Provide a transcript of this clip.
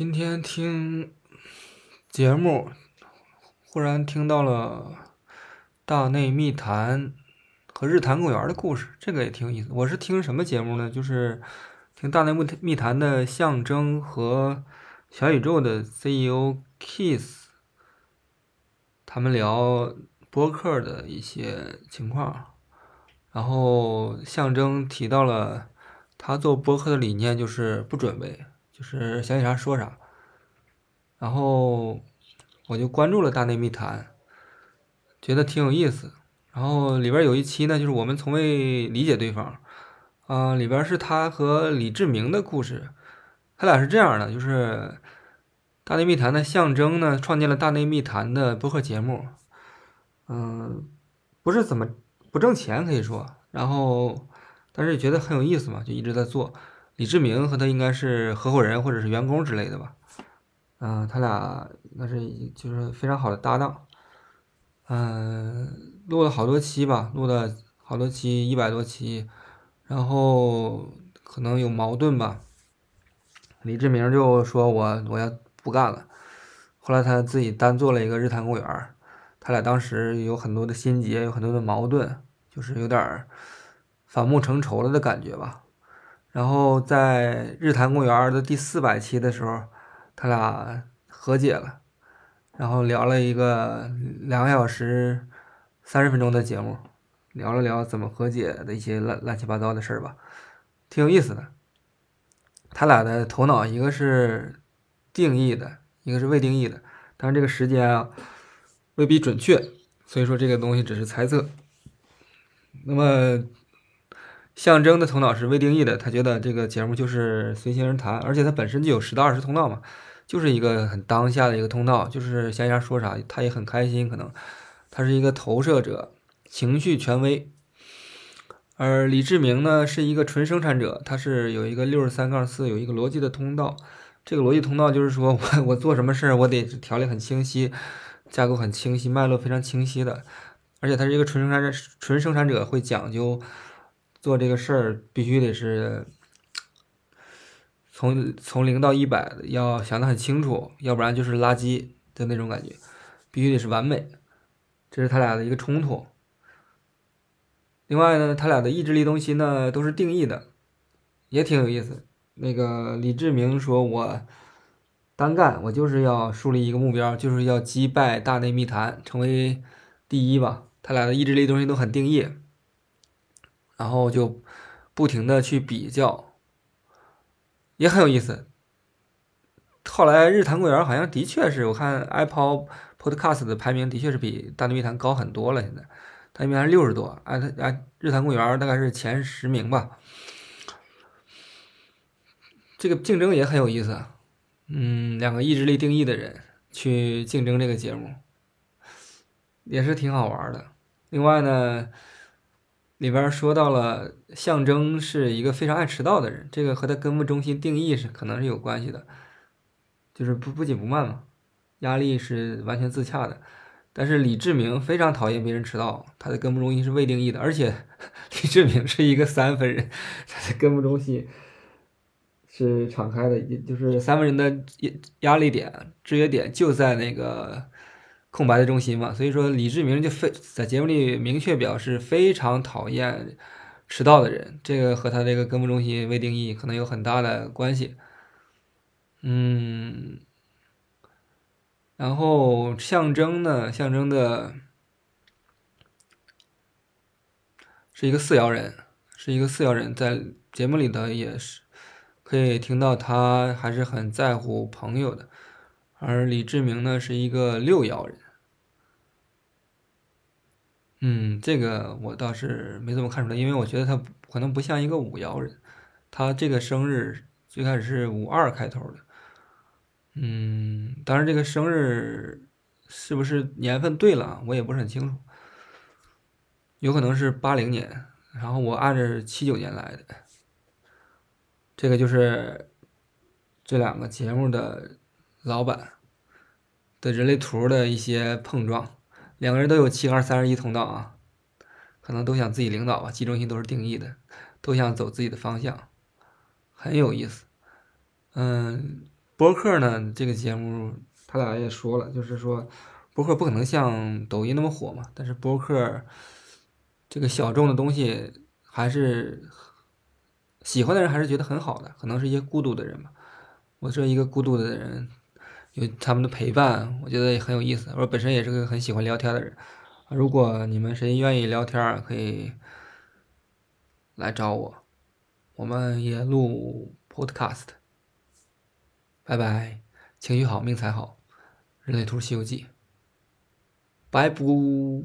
今天听节目，忽然听到了大内密谈和日坛公园的故事，这个也挺有意思。我是听什么节目呢？就是听大内密密谈的象征和小宇宙的 CEO Kiss，他们聊播客的一些情况，然后象征提到了他做播客的理念就是不准备。就是想起啥说啥，然后我就关注了大内密谈，觉得挺有意思。然后里边有一期呢，就是我们从未理解对方，啊，里边是他和李志明的故事。他俩是这样的，就是大内密谈的象征呢，创建了大内密谈的播客节目，嗯，不是怎么不挣钱可以说，然后但是觉得很有意思嘛，就一直在做。李志明和他应该是合伙人或者是员工之类的吧，嗯，他俩那是就是非常好的搭档，嗯，录了好多期吧，录了好多期，一百多期，然后可能有矛盾吧，李志明就说我我要不干了，后来他自己单做了一个日坛公园，他俩当时有很多的心结，有很多的矛盾，就是有点反目成仇了的感觉吧。然后在日坛公园的第四百期的时候，他俩和解了，然后聊了一个两个小时三十分钟的节目，聊了聊怎么和解的一些乱乱七八糟的事儿吧，挺有意思的。他俩的头脑一个是定义的，一个是未定义的，但是这个时间啊未必准确，所以说这个东西只是猜测。那么。象征的头脑是未定义的，他觉得这个节目就是随心而谈，而且他本身就有十到二十通道嘛，就是一个很当下的一个通道，就是想啥说啥，他也很开心。可能他是一个投射者，情绪权威。而李志明呢，是一个纯生产者，他是有一个六十三杠四，有一个逻辑的通道。这个逻辑通道就是说我我做什么事儿，我得条理很清晰，架构很清晰，脉络非常清晰的。而且他是一个纯生产者，纯生产者会讲究。做这个事儿必须得是从从零到一百要想得很清楚，要不然就是垃圾的那种感觉，必须得是完美。这是他俩的一个冲突。另外呢，他俩的意志力东西呢都是定义的，也挺有意思。那个李志明说：“我单干，我就是要树立一个目标，就是要击败大内密谈，成为第一吧。”他俩的意志力东西都很定义。然后就不停的去比较，也很有意思。后来日坛公园好像的确是我看 Apple Podcast 的排名的确是比大内密谈高很多了。现在大内密谈六十多，哎，哎日坛公园大概是前十名吧。这个竞争也很有意思，嗯，两个意志力定义的人去竞争这个节目，也是挺好玩的。另外呢。里边说到了，象征是一个非常爱迟到的人，这个和他根部中心定义是可能是有关系的，就是不不紧不慢嘛，压力是完全自洽的。但是李志明非常讨厌别人迟到，他的根部中心是未定义的，而且 李志明是一个三分人，他的根部中心是敞开的，也就是三分人的压压力点、制约点就在那个。空白的中心嘛，所以说李志明就非在节目里明确表示非常讨厌迟到的人，这个和他这个根部中心未定义可能有很大的关系。嗯，然后象征呢，象征的是一个四爻人，是一个四爻人，在节目里头也是可以听到他还是很在乎朋友的。而李志明呢，是一个六爻人。嗯，这个我倒是没怎么看出来，因为我觉得他可能不像一个五爻人。他这个生日最开始是五二开头的。嗯，当然这个生日是不是年份对了，我也不是很清楚。有可能是八零年，然后我按着七九年来的。这个就是这两个节目的。老板的人类图的一些碰撞，两个人都有七二三十一通道啊，可能都想自己领导吧，集中心都是定义的，都想走自己的方向，很有意思。嗯，博客呢，这个节目他俩也说了，就是说博客不可能像抖音那么火嘛，但是博客这个小众的东西还是喜欢的人还是觉得很好的，可能是一些孤独的人吧。我这一个孤独的人，有他们的陪伴，我觉得也很有意思。我本身也是个很喜欢聊天的人，如果你们谁愿意聊天，可以来找我，我们也录 podcast。拜拜，情绪好命才好，人类图西游记，拜不。